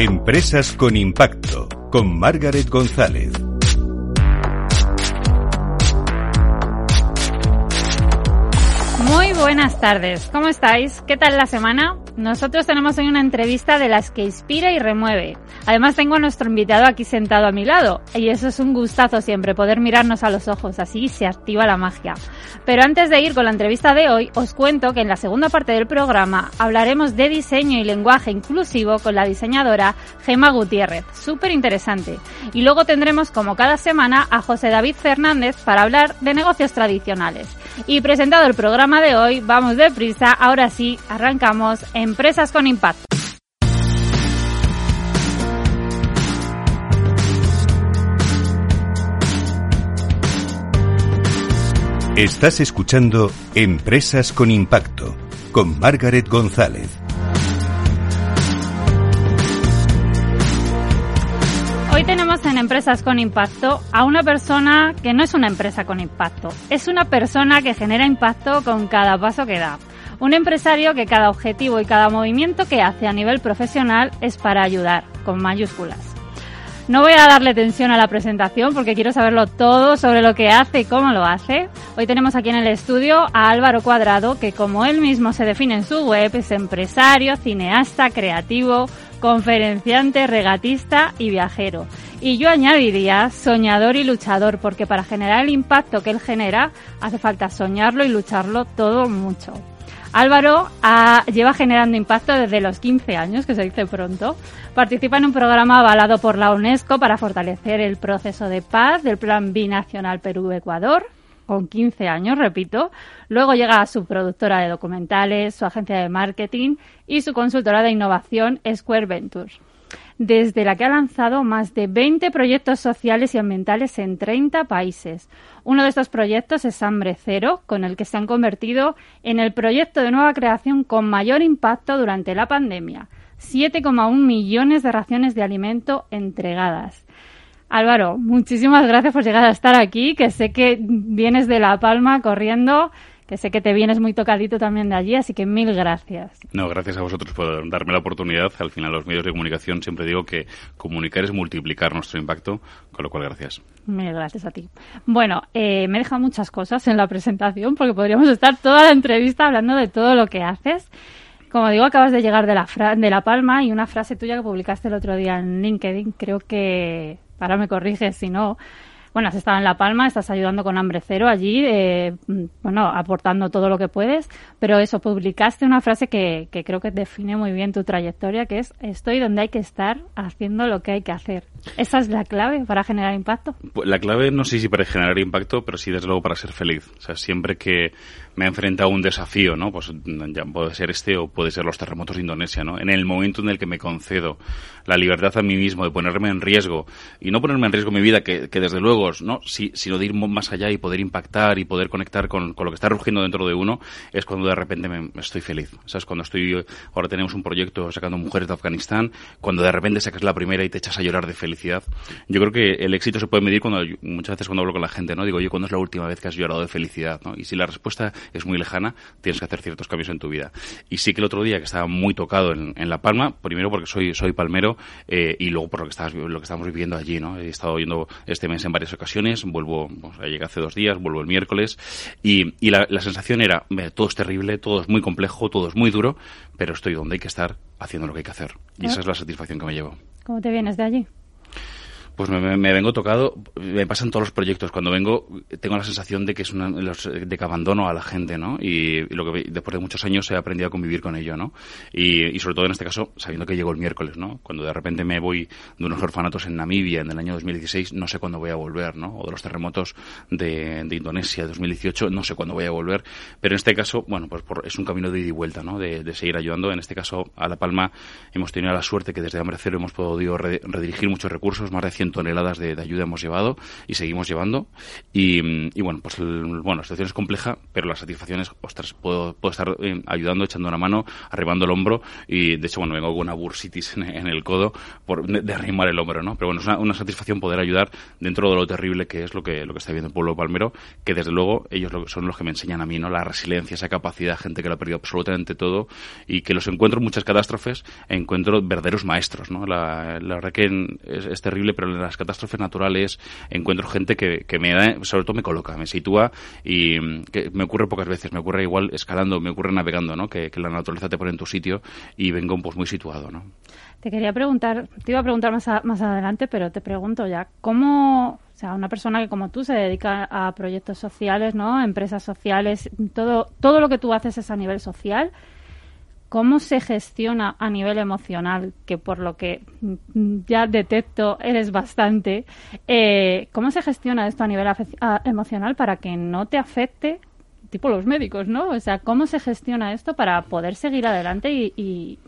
Empresas con Impacto, con Margaret González. Muy buenas tardes, ¿cómo estáis? ¿Qué tal la semana? Nosotros tenemos hoy una entrevista de las que inspira y remueve. Además tengo a nuestro invitado aquí sentado a mi lado y eso es un gustazo siempre poder mirarnos a los ojos, así se activa la magia. Pero antes de ir con la entrevista de hoy, os cuento que en la segunda parte del programa hablaremos de diseño y lenguaje inclusivo con la diseñadora Gema Gutiérrez, súper interesante. Y luego tendremos como cada semana a José David Fernández para hablar de negocios tradicionales. Y presentado el programa de hoy, vamos deprisa, ahora sí, arrancamos Empresas con Impacto. Estás escuchando Empresas con Impacto con Margaret González. Hoy tenemos en Empresas con Impacto a una persona que no es una empresa con impacto, es una persona que genera impacto con cada paso que da. Un empresario que cada objetivo y cada movimiento que hace a nivel profesional es para ayudar, con mayúsculas. No voy a darle tensión a la presentación porque quiero saberlo todo sobre lo que hace y cómo lo hace. Hoy tenemos aquí en el estudio a Álvaro Cuadrado, que como él mismo se define en su web, es empresario, cineasta, creativo, conferenciante, regatista y viajero. Y yo añadiría soñador y luchador, porque para generar el impacto que él genera hace falta soñarlo y lucharlo todo mucho. Álvaro lleva generando impacto desde los 15 años, que se dice pronto. Participa en un programa avalado por la UNESCO para fortalecer el proceso de paz del Plan Binacional Perú-Ecuador, con 15 años, repito. Luego llega a su productora de documentales, su agencia de marketing y su consultora de innovación Square Ventures desde la que ha lanzado más de 20 proyectos sociales y ambientales en 30 países. Uno de estos proyectos es Hambre Cero, con el que se han convertido en el proyecto de nueva creación con mayor impacto durante la pandemia. 7,1 millones de raciones de alimento entregadas. Álvaro, muchísimas gracias por llegar a estar aquí, que sé que vienes de La Palma corriendo que sé que te vienes muy tocadito también de allí, así que mil gracias. No, gracias a vosotros por darme la oportunidad. Al final, los medios de comunicación siempre digo que comunicar es multiplicar nuestro impacto, con lo cual gracias. Mil gracias a ti. Bueno, eh, me he dejado muchas cosas en la presentación porque podríamos estar toda la entrevista hablando de todo lo que haces. Como digo, acabas de llegar de la, de la Palma y una frase tuya que publicaste el otro día en LinkedIn, creo que, ahora me corriges si no, bueno, has estado en La Palma, estás ayudando con Hambre Cero allí, eh, bueno, aportando todo lo que puedes, pero eso, publicaste una frase que, que creo que define muy bien tu trayectoria, que es estoy donde hay que estar haciendo lo que hay que hacer. ¿Esa es la clave para generar impacto? Pues la clave no sé si para generar impacto, pero sí desde luego para ser feliz. O sea, siempre que me he enfrentado a un desafío, ¿no? Pues ya puede ser este o puede ser los terremotos de Indonesia, ¿no? En el momento en el que me concedo la libertad a mí mismo de ponerme en riesgo y no ponerme en riesgo mi vida, que, que desde luego, ¿no? Si, sino de ir más allá y poder impactar y poder conectar con, con, lo que está rugiendo dentro de uno, es cuando de repente me, estoy feliz. ¿Sabes? Cuando estoy, ahora tenemos un proyecto sacando mujeres de Afganistán, cuando de repente sacas la primera y te echas a llorar de felicidad. Yo creo que el éxito se puede medir cuando, muchas veces cuando hablo con la gente, ¿no? Digo, oye, ¿cuándo es la última vez que has llorado de felicidad? ¿no? Y si la respuesta es muy lejana, tienes que hacer ciertos cambios en tu vida. Y sí que el otro día que estaba muy tocado en, en La Palma, primero porque soy, soy palmero eh, y luego por lo que, estás, lo que estamos viviendo allí, ¿no? He estado yendo este mes en varias ocasiones, vuelvo, llegué hace dos días, vuelvo el miércoles y, y la, la, sensación era, todo es terrible, todo es muy complejo, todo es muy duro, pero estoy donde hay que estar haciendo lo que hay que hacer. Y esa es la satisfacción que me llevo. ¿Cómo te vienes de allí? Pues me, vengo tocado, me pasan todos los proyectos. Cuando vengo tengo la sensación de que es una, de que abandono a la gente, ¿no? Y, lo que después de muchos años he aprendido a convivir con ello, ¿no? Y, y, sobre todo en este caso sabiendo que llego el miércoles, ¿no? Cuando de repente me voy de unos orfanatos en Namibia en el año 2016, no sé cuándo voy a volver, ¿no? O de los terremotos de, de Indonesia 2018, no sé cuándo voy a volver. Pero en este caso, bueno, pues por, es un camino de ida y vuelta, ¿no? De, seguir ayudando. En este caso a La Palma hemos tenido la suerte que desde Hambre Cero hemos podido redirigir muchos recursos, más de 100 en toneladas de, ayuda hemos llevado y seguimos llevando. Y, bueno, pues bueno, la situación es compleja, pero la satisfacción es, ostras, puedo, puedo estar eh, ayudando, echando una mano, arribando el hombro y de hecho, bueno, vengo con una bursitis en, el codo por, de, arrimar el hombro, ¿no? Pero bueno, es una, una, satisfacción poder ayudar dentro de lo terrible que es lo que, lo que está viendo el pueblo palmero, que desde luego ellos son los que me enseñan a mí, ¿no? La resiliencia, esa capacidad, gente que lo ha perdido absolutamente todo y que los encuentro en muchas catástrofes, encuentro verdaderos maestros, ¿no? La, la verdad que es, terrible, pero en las catástrofes naturales encuentro gente que, que me da, sobre todo me coloca, me sitúa y que me ocurre pocas veces, me ocurre igual escalando, me ocurre navegando, ¿no? Que, la naturaleza te pone en tu sitio y vengo pues muy situado, ¿no? Te quería preguntar, te iba a preguntar más, más adelante, pero te pregunto ya, ¿cómo, o sea, una persona que como tú se dedica a proyectos sociales, ¿no? Empresas sociales, todo, todo lo que tú haces es a nivel social, ¿cómo se gestiona a nivel emocional? Que por lo que ya detecto eres bastante, eh, ¿cómo se gestiona esto a nivel emocional para que no te afecte? Tipo los médicos, ¿no? O sea, ¿cómo se gestiona esto para poder seguir adelante y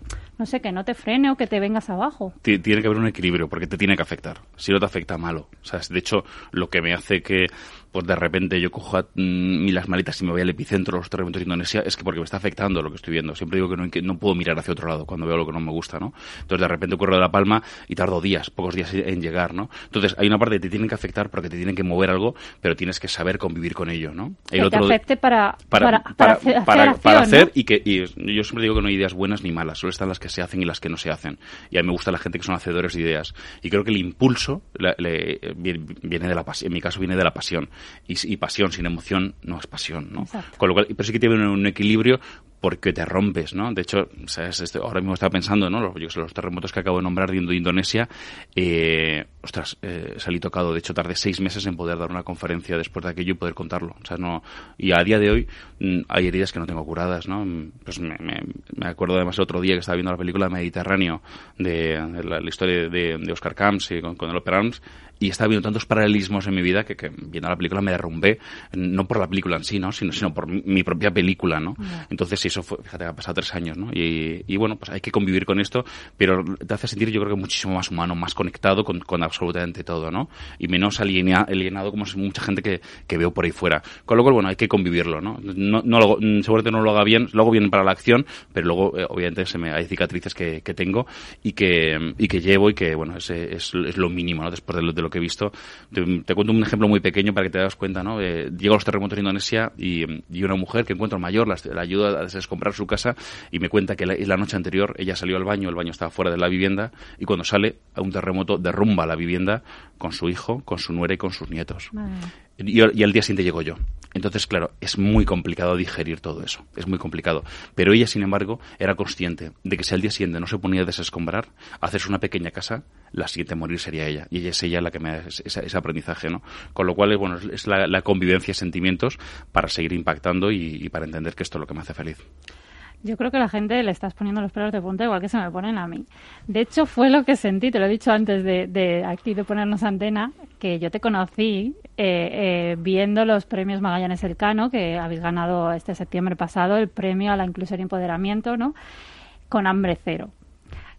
no sé, que no te frene o que te vengas abajo. Tiene que haber un equilibrio porque te tiene que afectar. Si no te afecta, malo. O sea, de hecho, lo que me hace que pues de repente yo cojo mm, las maletas y me voy al epicentro de los terremotos de Indonesia, es que porque me está afectando lo que estoy viendo. Siempre digo que no, que no puedo mirar hacia otro lado cuando veo lo que no me gusta, ¿no? Entonces de repente ocurre de La Palma y tardo días, pocos días en llegar, ¿no? Entonces hay una parte que te tiene que afectar porque te tienen que mover algo, pero tienes que saber convivir con ello, ¿no? que te afecte para, para, para, para, hacer, y que y yo siempre digo que no hay ideas buenas ni malas, solo están las que se hacen y las que no se hacen. Y a mí me gusta la gente que son hacedores de ideas. Y creo que el impulso viene de la pasión, en mi caso viene de la pasión. Y, y pasión sin emoción no es pasión, ¿no? Con lo cual, pero sí que tiene un, equilibrio porque te rompes, ¿no? De hecho, ¿sabes? ahora mismo estaba pensando, ¿no? Los, los terremotos que acabo de nombrar de Indonesia, eh, ostras, eh, salí tocado. De hecho, tardé seis meses en poder dar una conferencia después de aquello y poder contarlo. O sea, no, y a día de hoy mm, hay heridas que no tengo curadas, ¿no? Pues me, me, acuerdo además el otro día que estaba viendo la película Mediterráneo de, la, historia de, de, Oscar Camps y con, con el Opera Arms y estaba viendo tantos paralelismos en mi vida que, viendo la película me derrumbé, no por la película en sí, ¿no? sino, sino por mi, propia película. ¿no? Entonces eso fue, fíjate, ha pasado tres años. ¿no? Y, y, bueno, pues hay que convivir con esto, pero te hace sentir yo creo que muchísimo más humano, más conectado con, con absolutamente todo, ¿no? y menos alienado como es mucha gente que, que, veo por ahí fuera. Con lo cual, bueno, hay que convivirlo. ¿no? No, no lo, seguramente no lo haga bien, lo hago bien para la acción, pero luego eh, obviamente se me, hay cicatrices que, que tengo y que, y que llevo y que bueno, es, es, es lo mínimo ¿no? después de lo, de lo que he visto. Te, cuento un ejemplo muy pequeño para que te das cuenta, ¿no? Eh, llego a los terremotos en Indonesia y, una mujer que encuentro mayor la, ayuda a descomprar su casa y me cuenta que la, la noche anterior ella salió al baño, el baño estaba fuera de la vivienda y cuando sale a un terremoto derrumba la vivienda con su hijo, con su nuera y con sus nietos. Y, al día siguiente llego yo. Entonces, claro, es muy complicado digerir todo eso. Es muy complicado. Pero ella, sin embargo, era consciente de que si al día siguiente no se ponía a desescombrar, hacerse una pequeña casa, la siguiente morir sería ella. Y ella es ella la que me da ese, aprendizaje, ¿no? Con lo cual, bueno, es la, convivencia de sentimientos para seguir impactando y para entender que esto es lo que me hace feliz. Yo creo que la gente le estás poniendo los pelos de punta igual que se me ponen a mí. De hecho, fue lo que sentí, te lo he dicho antes de, de aquí de ponernos antena, que yo te conocí eh, eh, viendo los premios Magallanes Elcano, que habéis ganado este septiembre pasado, el premio a la inclusión y empoderamiento, ¿no? Con hambre cero.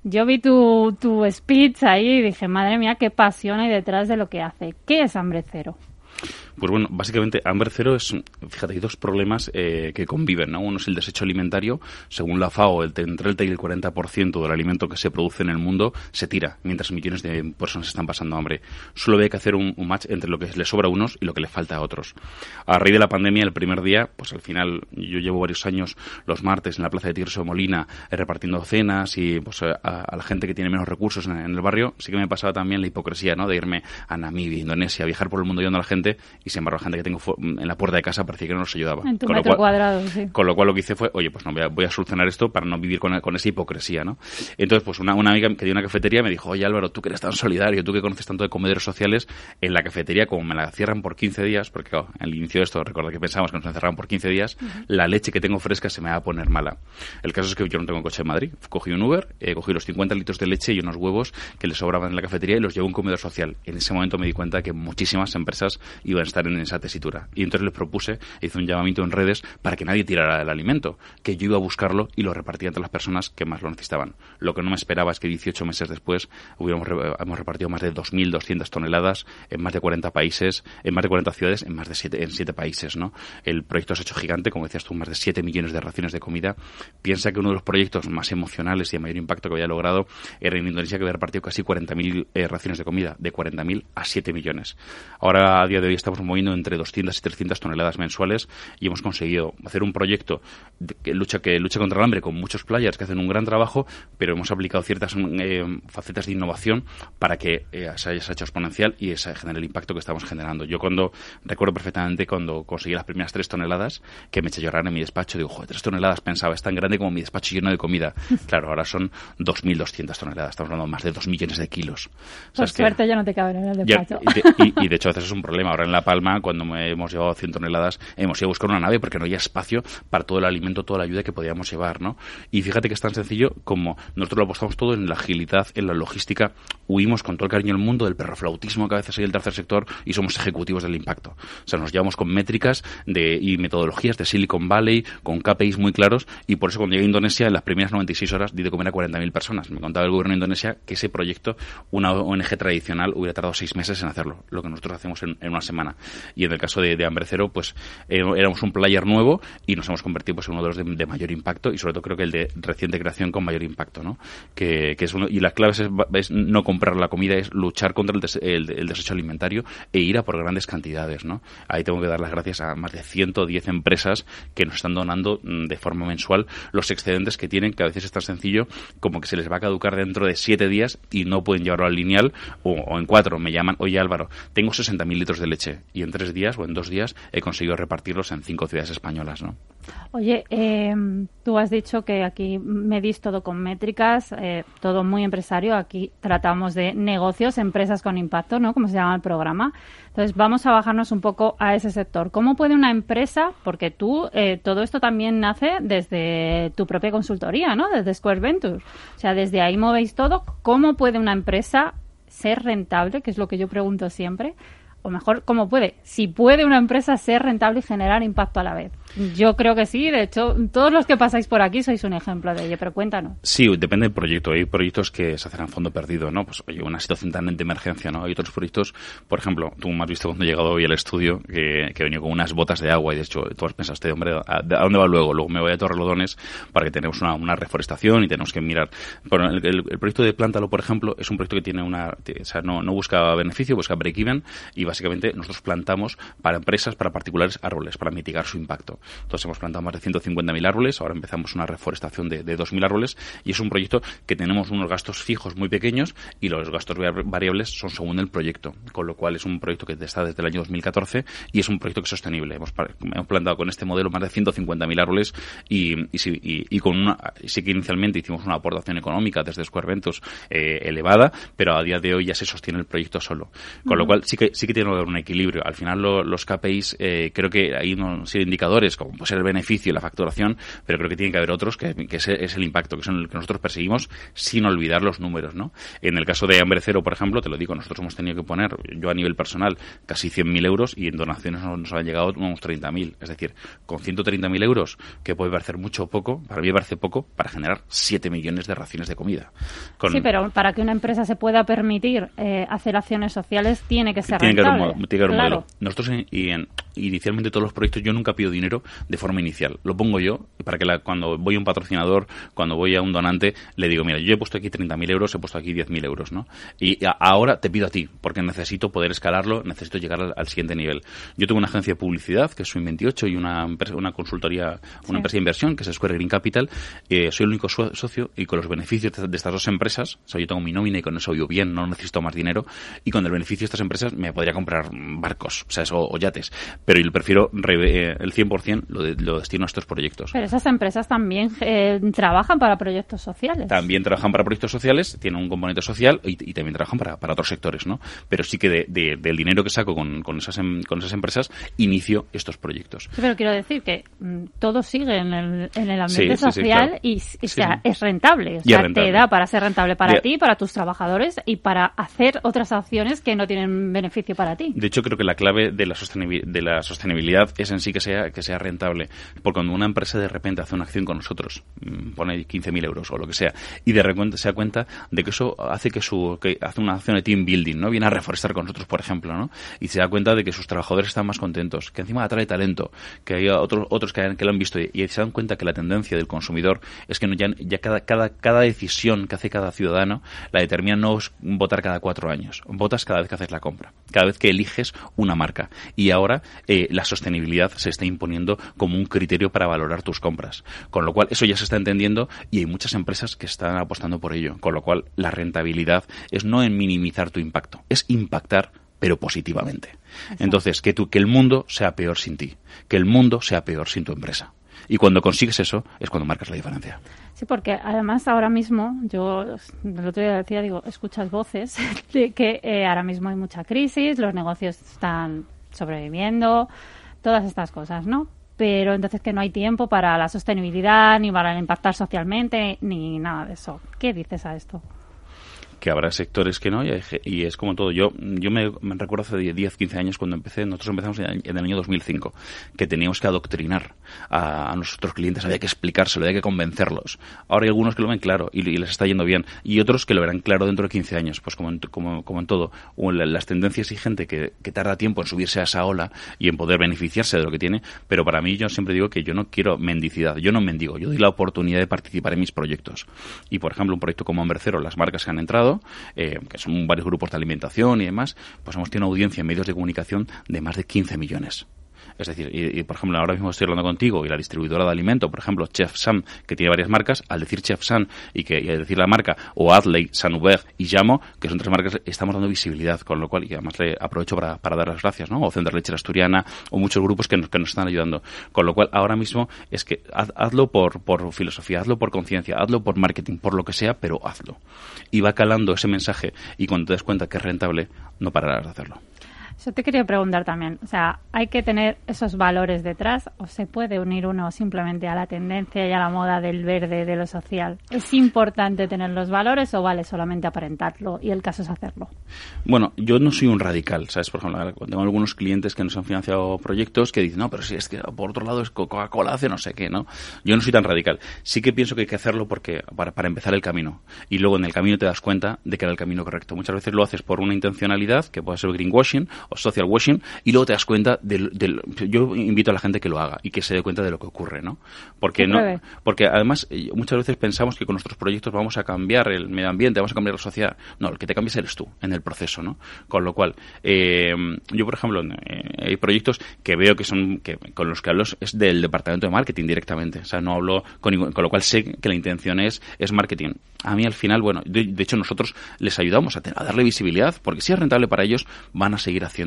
Yo vi tu, tu speech ahí y dije, madre mía, qué pasión hay detrás de lo que hace. ¿Qué es hambre cero? Pues bueno, básicamente Amber Cero es, fíjate, hay dos problemas eh, que conviven, ¿no? Uno es el desecho alimentario. Según la FAO, el, entre el 30 y el 40% del alimento que se produce en el mundo se tira, mientras millones de personas están pasando hambre. Solo hay que hacer un, match entre lo que le sobra a unos y lo que le falta a otros. A raíz de la pandemia, el primer día, pues al final, yo llevo varios años los martes en la plaza de Tirso Molina eh, repartiendo cenas y pues a, la gente que tiene menos recursos en, el barrio, sí que me pasaba también la hipocresía, ¿no? De irme a Namibia, Indonesia, viajar por el mundo ayudando a la gente y sin embargo la gente que tengo en la puerta de casa parecía que no nos ayudaba. En tu con, lo cual, cuadrado, sí. con lo cual lo que hice fue, oye, pues no, voy a, solucionar esto para no vivir con, esa hipocresía, ¿no? Entonces, pues una, una amiga que dio una cafetería me dijo, oye Álvaro, tú que eres tan solidario, tú que conoces tanto de comederos sociales, en la cafetería, como me la cierran por 15 días, porque claro, al inicio de esto, recuerda que pensamos que nos encerraban por 15 días, la leche que tengo fresca se me va a poner mala. El caso es que yo no tengo coche en Madrid, cogí un Uber, eh, cogí los 50 litros de leche y unos huevos que le sobraban en la cafetería y los llevo a un comedor social. En ese momento me di cuenta que muchísimas empresas iban estar en esa tesitura. Y entonces les propuse, hice un llamamiento en redes para que nadie tirara el alimento, que yo iba a buscarlo y lo repartía entre las personas que más lo necesitaban. Lo que no me esperaba es que 18 meses después hubiéramos, hemos repartido más de 2.200 toneladas en más de 40 países, en más de 40 ciudades, en más de 7, en 7 países, ¿no? El proyecto se ha hecho gigante, como decías tú, más de 7 millones de raciones de comida. Piensa que uno de los proyectos más emocionales y de mayor impacto que había logrado era en Indonesia, que había repartido casi 40.000 eh, raciones de comida, de 40.000 a 7 millones. Ahora, a día de hoy, estamos moviendo entre 200 y 300 toneladas mensuales y hemos conseguido hacer un proyecto que lucha, que lucha contra el hambre con muchos players que hacen un gran trabajo, pero hemos aplicado ciertas eh, facetas de innovación para que eh, se haya hecho exponencial y se genere el impacto que estamos generando. Yo cuando recuerdo perfectamente cuando conseguí las primeras tres toneladas, que me eché a llorar en mi despacho, digo, joder, tres toneladas, pensaba, es tan grande como mi despacho lleno de comida. Claro, ahora son 2.200 toneladas, estamos hablando de más de 2 millones de kilos. Por suerte ya no te caben en el despacho. y, de, hecho a veces es un problema. Ahora en La Palma, cuando hemos llevado 100 toneladas, hemos ido a buscar una nave porque no había espacio para todo el alimento, toda la ayuda que podíamos llevar, ¿no? Y fíjate que es tan sencillo como nosotros lo apostamos todo en la agilidad, en la logística, huimos con todo el cariño del mundo del perroflautismo que a veces hay el tercer sector y somos ejecutivos del impacto. O sea, nos llevamos con métricas de, y metodologías de Silicon Valley, con KPIs muy claros, y por eso cuando llegué a Indonesia, en las primeras 96 horas di de comer a 40.000 personas. Me contaba el gobierno de Indonesia que ese proyecto, una ONG tradicional, hubiera tardado seis meses en hacerlo, lo que nosotros hacemos en, una semana. Y en el caso de, Hambre Cero, pues eh, éramos un player nuevo y nos hemos convertido pues, en uno de los de, mayor impacto y sobre todo creo que el de reciente creación con mayor impacto, ¿no? Que, es uno, y la clave es, no comprar la comida, es luchar contra el, el, desecho alimentario e ir a por grandes cantidades, ¿no? Ahí tengo que dar las gracias a más de 110 empresas que nos están donando mm, de forma mensual los excedentes que tienen, que a veces es tan sencillo como que se les va a caducar dentro de siete días y no pueden llevarlo al lineal o, en cuatro. Me llaman, oye Álvaro, tengo 60.000 litros de leche y en tres días o en dos días he conseguido repartirlos en cinco ciudades españolas, ¿no? Oye, eh, tú has dicho que aquí medís todo con métricas, eh, todo muy empresario. Aquí tratamos de negocios, empresas con impacto, ¿no? Como se llama el programa. Entonces, vamos a bajarnos un poco a ese sector. ¿Cómo puede una empresa, porque tú, eh, todo esto también nace desde tu propia consultoría, ¿no? Desde Square Ventures. O sea, desde ahí movéis todo. ¿Cómo puede una empresa ser rentable, que es lo que yo pregunto siempre? O mejor, ¿cómo puede? Si puede una empresa ser rentable y generar impacto a la vez. Yo creo que sí, de hecho, todos los que pasáis por aquí sois un ejemplo de ello, pero cuéntanos. Sí, depende del proyecto. Hay proyectos que se hacen a fondo perdido, ¿no? Pues oye, una situación tan de emergencia, ¿no? Hay otros proyectos, por ejemplo, tú me has visto cuando he llegado hoy al estudio, que, que he con unas botas de agua y de hecho tú has pensado, este hombre, ¿a, dónde va luego? Luego me voy a Torrelodones para que tenemos una, una reforestación y tenemos que mirar. Bueno, el, proyecto de Plántalo, por ejemplo, es un proyecto que tiene una, o sea, no, no busca beneficio, busca break-even y básicamente nosotros plantamos para empresas, para particulares árboles, para mitigar su impacto. Entonces hemos plantado más de 150.000 árboles, ahora empezamos una reforestación de, de 2.000 árboles y es un proyecto que tenemos unos gastos fijos muy pequeños y los gastos variables son según el proyecto, con lo cual es un proyecto que está desde el año 2014 y es un proyecto que es sostenible. Hemos, hemos plantado con este modelo más de 150.000 árboles y, y, y, con una, sí que inicialmente hicimos una aportación económica desde Square Ventos eh, elevada, pero a día de hoy ya se sostiene el proyecto solo. Con lo cual sí que, sí que tiene que haber un equilibrio. Al final los KPIs, eh, creo que hay unos indicadores como puede ser el beneficio y la facturación, pero creo que tiene que haber otros que, que es, el impacto, que son el que nosotros perseguimos sin olvidar los números, ¿no? En el caso de Hambre Cero, por ejemplo, te lo digo, nosotros hemos tenido que poner, yo a nivel personal, casi 100.000 euros y en donaciones nos, han llegado unos 30.000. Es decir, con 130.000 euros, que puede parecer mucho o poco, para mí parece poco, para generar 7 millones de raciones de comida. Sí, pero para que una empresa se pueda permitir eh, hacer acciones sociales, tiene que ser tiene rentable. Tiene que haber un modelo. Nosotros y en, inicialmente todos los proyectos yo nunca pido dinero de forma inicial. Lo pongo yo para que cuando voy a un patrocinador, cuando voy a un donante, le digo, mira, yo he puesto aquí 30.000 euros, he puesto aquí 10.000 euros, ¿no? Y ahora te pido a ti, porque necesito poder escalarlo, necesito llegar al, siguiente nivel. Yo tengo una agencia de publicidad, que es Swing 28, y una, una consultoría, una empresa de inversión, que es Square Green Capital. Eh, soy el único socio y con los beneficios de, estas dos empresas, o sea, yo tengo mi nómina y con eso vivo bien, no necesito más dinero, y con el beneficio de estas empresas me podría comprar barcos, o sea, eso, o yates pero yo prefiero eh, el 100% lo, de, lo destino a estos proyectos. Pero esas empresas también eh, trabajan para proyectos sociales. También trabajan para proyectos sociales, tienen un componente social y, también trabajan para, para, otros sectores, ¿no? Pero sí que de, del dinero que saco con, con, esas, em, con esas empresas inicio estos proyectos. pero quiero decir que mm, todo sigue en el, en el ambiente social y, sea, es rentable. O sea, te da para ser rentable para ti, para tus trabajadores y para hacer otras acciones que no tienen beneficio para ti. De hecho, creo que la clave de la, de la sostenibilidad es en sí que sea, que sea rentable. Porque cuando una empresa de repente hace una acción con nosotros, mm, pone 15.000 euros o lo que sea, y de repente se da cuenta de que eso hace que su que hace una acción de team building, ¿no? Viene a reforestar con nosotros, por ejemplo, ¿no? Y se da cuenta de que sus trabajadores están más contentos, que encima atrae talento, que hay otros otros que, que lo han visto y, se dan cuenta que la tendencia del consumidor es que ya, ya cada, cada, cada decisión que hace cada ciudadano la determina no es votar cada cuatro años, votas cada vez que haces la compra, cada vez que eliges una marca. Y ahora eh, la sostenibilidad se está imponiendo como un criterio para valorar tus compras. Con lo cual, eso ya se está entendiendo y hay muchas empresas que están apostando por ello. Con lo cual, la rentabilidad es no en minimizar tu impacto, es impactar pero positivamente. Entonces, que, tú, que el mundo sea peor sin ti, que el mundo sea peor sin tu empresa. Y cuando consigues eso es cuando marcas la diferencia. Sí, porque además ahora mismo, yo el otro día decía, digo, escuchas voces de que eh, ahora mismo hay mucha crisis, los negocios están sobreviviendo, todas estas cosas, ¿no? Pero entonces que no hay tiempo para la sostenibilidad, ni para impactar socialmente, ni nada de eso. ¿Qué dices a esto? Que habrá sectores que no, y, es como todo. Yo yo me, recuerdo hace 10, 15 años cuando empecé, nosotros empezamos en, el año 2005, que teníamos que adoctrinar a, nuestros clientes, había que explicárselo, había que convencerlos. Ahora hay algunos que lo ven claro y, les está yendo bien, y otros que lo verán claro dentro de 15 años, pues como en, como, como en todo. En las tendencias y gente que, tarda tiempo en subirse a esa ola y en poder beneficiarse de lo que tiene, pero para mí yo siempre digo que yo no quiero mendicidad, yo no mendigo, yo doy la oportunidad de participar en mis proyectos. Y por ejemplo, un proyecto como Cero, las marcas que han entrado, eh, que son varios grupos de alimentación y demás, pues hemos tenido una audiencia en medios de comunicación de más de 15 millones. Es decir, y, por ejemplo, ahora mismo estoy hablando contigo y la distribuidora de alimento, por ejemplo, Chef Sam, que tiene varias marcas, al decir Chef Sam y que al decir la marca, o Adley, Sanuber y Llamo, que son tres marcas, estamos dando visibilidad, con lo cual, y además le aprovecho para, para dar las gracias, ¿no? O Centro Leche Asturiana, o muchos grupos que nos, que nos están ayudando. Con lo cual, ahora mismo es que hazlo por, por filosofía, hazlo por conciencia, hazlo por marketing, por lo que sea, pero hazlo. Y va calando ese mensaje y cuando te das cuenta que es rentable, no pararás de hacerlo. Yo te quería preguntar también, o sea, ¿hay que tener esos valores detrás o se puede unir uno simplemente a la tendencia y a la moda del verde, de lo social? ¿Es importante tener los valores o vale solamente aparentarlo y el caso es hacerlo? Bueno, yo no soy un radical, ¿sabes? Por ejemplo, tengo algunos clientes que nos han financiado proyectos que dicen, no, pero si es que por otro lado es Coca-Cola hace no sé qué, ¿no? Yo no soy tan radical. Sí que pienso que hay que hacerlo porque para, para empezar el camino y luego en el camino te das cuenta de que era el camino correcto. Muchas veces lo haces por una intencionalidad, que puede ser greenwashing, social washing y luego te das cuenta del, yo invito a la gente que lo haga y que se dé cuenta de lo que ocurre no porque no porque además eh, muchas veces pensamos que con nuestros proyectos vamos a cambiar el medio ambiente vamos a cambiar la sociedad. No el que te cambies eres tú en el proceso no con lo cual eh, yo por ejemplo eh, hay proyectos que veo que son que con los que hablo es del departamento de marketing directamente. O sea no hablo con, con lo cual sé que la intención es es marketing. A mí al final bueno de, hecho nosotros les ayudamos a, a darle visibilidad porque si es rentable para ellos van a seguir haciendo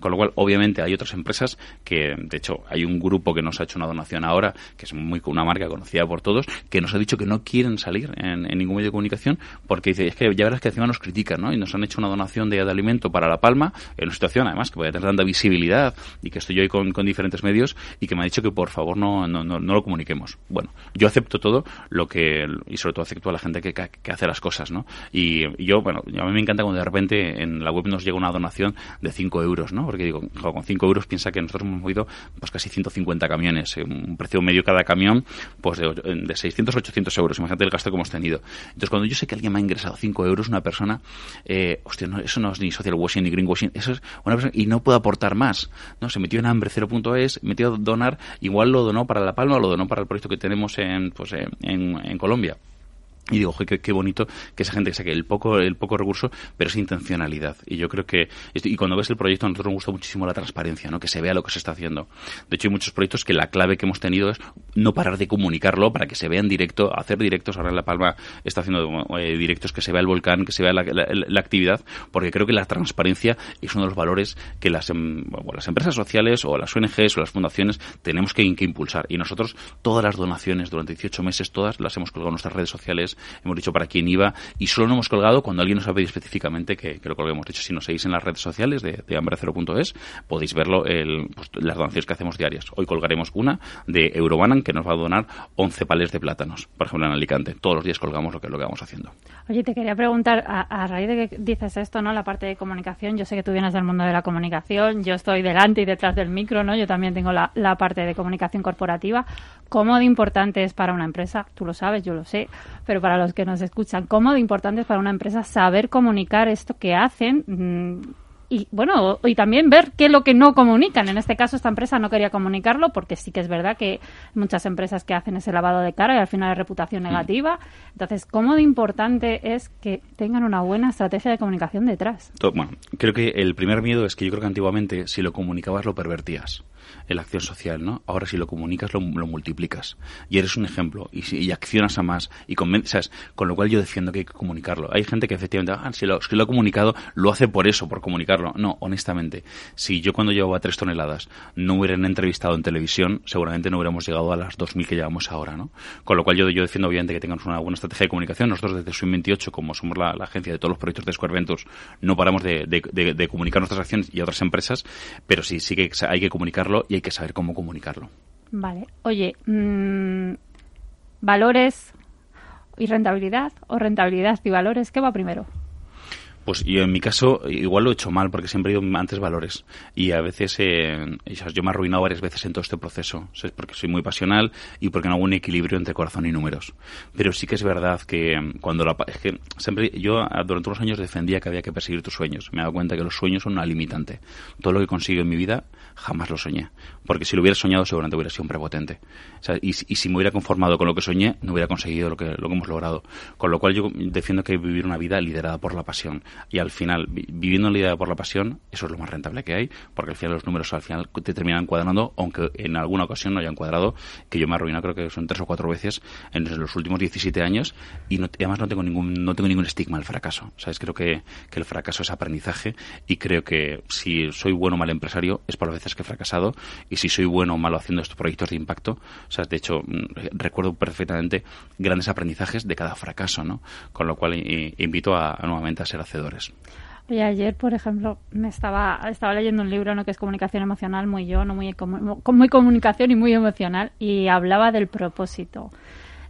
con lo cual, obviamente, hay otras empresas que, de hecho, hay un grupo que nos ha hecho una donación ahora, que es muy una marca conocida por todos, que nos ha dicho que no quieren salir en, ningún medio de comunicación porque dice, es que ya verás que encima nos critican, ¿no? Y nos han hecho una donación de, alimento para La Palma, en una situación, además, que puede tener tanta visibilidad y que estoy yo ahí con, diferentes medios y que me ha dicho que por favor no, no, no, lo comuniquemos. Bueno, yo acepto todo lo que, y sobre todo acepto a la gente que, que, hace las cosas, ¿no? Y, yo, bueno, a mí me encanta cuando de repente en la web nos llega una donación de 5 euros, ¿no? Porque digo, con 5 euros piensa que nosotros hemos movido pues casi 150 camiones, eh, un precio medio cada camión pues de, de 600 800 euros. Imagínate el gasto que hemos tenido. Entonces, cuando yo sé que alguien me ha ingresado 5 euros, una persona, eh, hostia, no, eso no es ni social washing ni greenwashing, eso es una persona y no puedo aportar más. No, se metió en hambre 0.es, metió a donar, igual lo donó para La Palma lo donó para el proyecto que tenemos en, pues, en, en Colombia y digo, qué, qué, bonito que esa gente que saque el poco, el poco recurso, pero es intencionalidad. Y yo creo que, y cuando ves el proyecto, a nosotros nos gusta muchísimo la transparencia, ¿no? Que se vea lo que se está haciendo. De hecho, hay muchos proyectos que la clave que hemos tenido es no parar de comunicarlo para que se vea en directo, hacer directos. Ahora en La Palma está haciendo eh, directos que se vea el volcán, que se vea la, la, actividad, porque creo que la transparencia es uno de los valores que las, em, las empresas sociales o las ONGs o las fundaciones tenemos que, que impulsar. Y nosotros, todas las donaciones durante 18 meses, todas las hemos colgado en nuestras redes sociales hemos dicho para quién iba y solo no hemos colgado cuando alguien nos ha pedido específicamente que, que lo colguemos. De hecho, si nos seguís en las redes sociales de, de hambre0.es, podéis verlo, el, pues, las donaciones que hacemos diarias. Hoy colgaremos una de Eurobanan que nos va a donar 11 palés de plátanos, por ejemplo, en Alicante. Todos los días colgamos lo que, lo que vamos haciendo. Oye, te quería preguntar, a, raíz de que dices esto, ¿no? La parte de comunicación, yo sé que tú vienes del mundo de la comunicación, yo estoy delante y detrás del micro, ¿no? Yo también tengo la, la parte de comunicación corporativa. ¿Cómo de importante es para una empresa? Tú lo sabes, yo lo sé, pero para los que nos escuchan, ¿cómo de importante es para una empresa saber comunicar esto que hacen? Mm, y bueno, y también ver qué es lo que no comunican. En este caso, esta empresa no quería comunicarlo porque sí que es verdad que muchas empresas que hacen ese lavado de cara y al final hay reputación negativa. Entonces, ¿cómo de importante es que tengan una buena estrategia de comunicación detrás? Bueno, creo que el primer miedo es que yo creo que antiguamente si lo comunicabas lo pervertías la acción social, ¿no? Ahora si lo comunicas lo, multiplicas y eres un ejemplo y, accionas a más y convences, con lo cual yo defiendo que hay que comunicarlo. Hay gente que efectivamente, ah, si lo, ha comunicado, lo hace por eso, por comunicarlo. No, honestamente, si yo cuando llevaba tres toneladas no hubieran entrevistado en televisión, seguramente no hubiéramos llegado a las 2.000 que llevamos ahora, ¿no? Con lo cual yo, yo defiendo obviamente que tengamos una buena estrategia de comunicación. Nosotros desde Swim 28, como somos la, agencia de todos los proyectos de Square Ventures, no paramos de comunicar nuestras acciones y otras empresas, pero sí, sí que hay que comunicarlo y hay que saber cómo comunicarlo. Vale. Oye, mmm, valores y rentabilidad o rentabilidad y valores, ¿qué va primero? Pues yo en mi caso igual lo he hecho mal porque siempre he ido antes valores. Y a veces eh, yo me he arruinado varias veces en todo este proceso ¿sabes? porque soy muy pasional y porque no hago un equilibrio entre corazón y números. Pero sí que es verdad que cuando la, es que siempre yo durante unos años defendía que había que perseguir tus sueños. Me he dado cuenta que los sueños son una limitante. Todo lo que consigo en mi vida jamás lo soñé. Porque si lo hubiera soñado seguramente hubiera sido un prepotente. O sea, y, y, si me hubiera conformado con lo que soñé no hubiera conseguido lo que, lo que hemos logrado. Con lo cual yo defiendo que hay que vivir una vida liderada por la pasión y al final, viviendo en la idea por la pasión, eso es lo más rentable que hay, porque al final los números al final te terminan cuadrando, aunque en alguna ocasión no hayan cuadrado, que yo me he arruinado creo que son tres o cuatro veces en los últimos 17 años y, no, además no tengo ningún no tengo ningún estigma al fracaso. ¿Sabes? Creo que, que el fracaso es aprendizaje y creo que si soy bueno o mal empresario es por las veces que he fracasado y si soy bueno o malo haciendo estos proyectos de impacto, sea, de hecho recuerdo perfectamente grandes aprendizajes de cada fracaso, ¿no? Con lo cual eh, invito a, a nuevamente a ser hacedores. Oye, ayer, por ejemplo, me estaba, estaba leyendo un libro ¿no? que es comunicación emocional, muy yo, no muy, muy comunicación y muy emocional, y hablaba del propósito,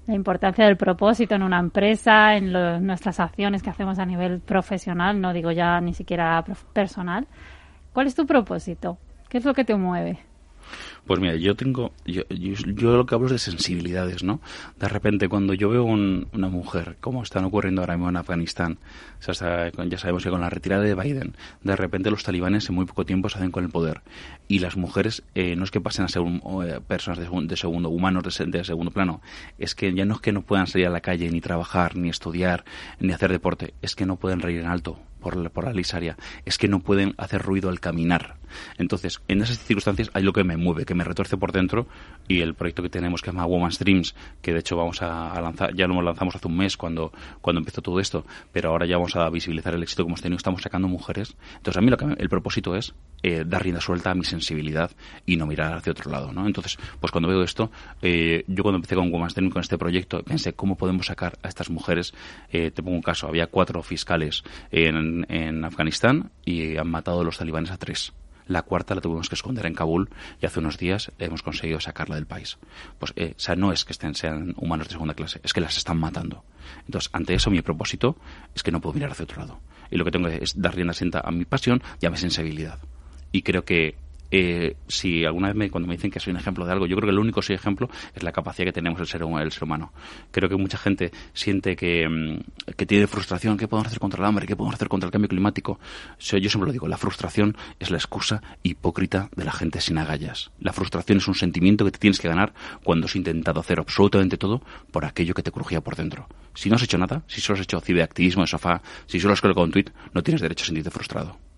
la importancia del propósito en una empresa, en lo, nuestras acciones que hacemos a nivel profesional, no digo ya ni siquiera personal. ¿Cuál es tu propósito? ¿Qué es lo que te mueve? Pues mira, yo tengo, yo, yo, yo, lo que hablo es de sensibilidades, ¿no? De repente cuando yo veo un, una mujer, como están ocurriendo ahora mismo en Afganistán, ya sabemos que con la retirada de Biden, de repente los talibanes en muy poco tiempo se hacen con el poder. Y las mujeres eh, no es que pasen a ser un, eh, personas de, segundo, humanos de, segundo plano, es que ya no es que no puedan salir a la calle, ni trabajar, ni estudiar, ni hacer deporte, es que no pueden reír en alto por la, por es que no pueden hacer ruido al caminar. Entonces, en esas circunstancias hay lo que me mueve, que me retuerce por dentro y el proyecto que tenemos que se llama Woman's Dreams, que de hecho vamos a, a lanzar, ya lo lanzamos hace un mes cuando, cuando empezó todo esto, pero ahora ya vamos a visibilizar el éxito que hemos tenido, estamos sacando mujeres. Entonces, a mí lo que el propósito es eh, dar rienda suelta a mi sensibilidad y no mirar hacia otro lado, ¿no? Entonces, pues cuando veo esto, eh, yo cuando empecé con Dreams, con este proyecto, pensé, ¿cómo podemos sacar a estas mujeres? Eh, te pongo un caso, había cuatro fiscales en en, Afganistán y han matado a los talibanes a tres. La cuarta la tuvimos que esconder en Kabul y hace unos días hemos conseguido sacarla del país. Pues, eh, o sea, no es que estén, sean humanos de segunda clase, es que las están matando. Entonces, ante eso, mi propósito es que no puedo mirar hacia otro lado. Y lo que tengo es dar rienda sienta a mi pasión y a mi sensibilidad. Y creo que eh, si alguna vez me, cuando me dicen que soy un ejemplo de algo, yo creo que el único soy ejemplo es la capacidad que tenemos el ser, el ser humano. Creo que mucha gente siente que, mm, que tiene frustración, ¿qué podemos hacer contra el hambre? ¿Qué podemos hacer contra el cambio climático? yo siempre lo digo, la frustración es la excusa hipócrita de la gente sin agallas. La frustración es un sentimiento que te tienes que ganar cuando has intentado hacer absolutamente todo por aquello que te crujía por dentro. Si no has hecho nada, si solo has hecho ciberactivismo de sofá, si solo has colgado un tweet, no tienes derecho a sentirte frustrado.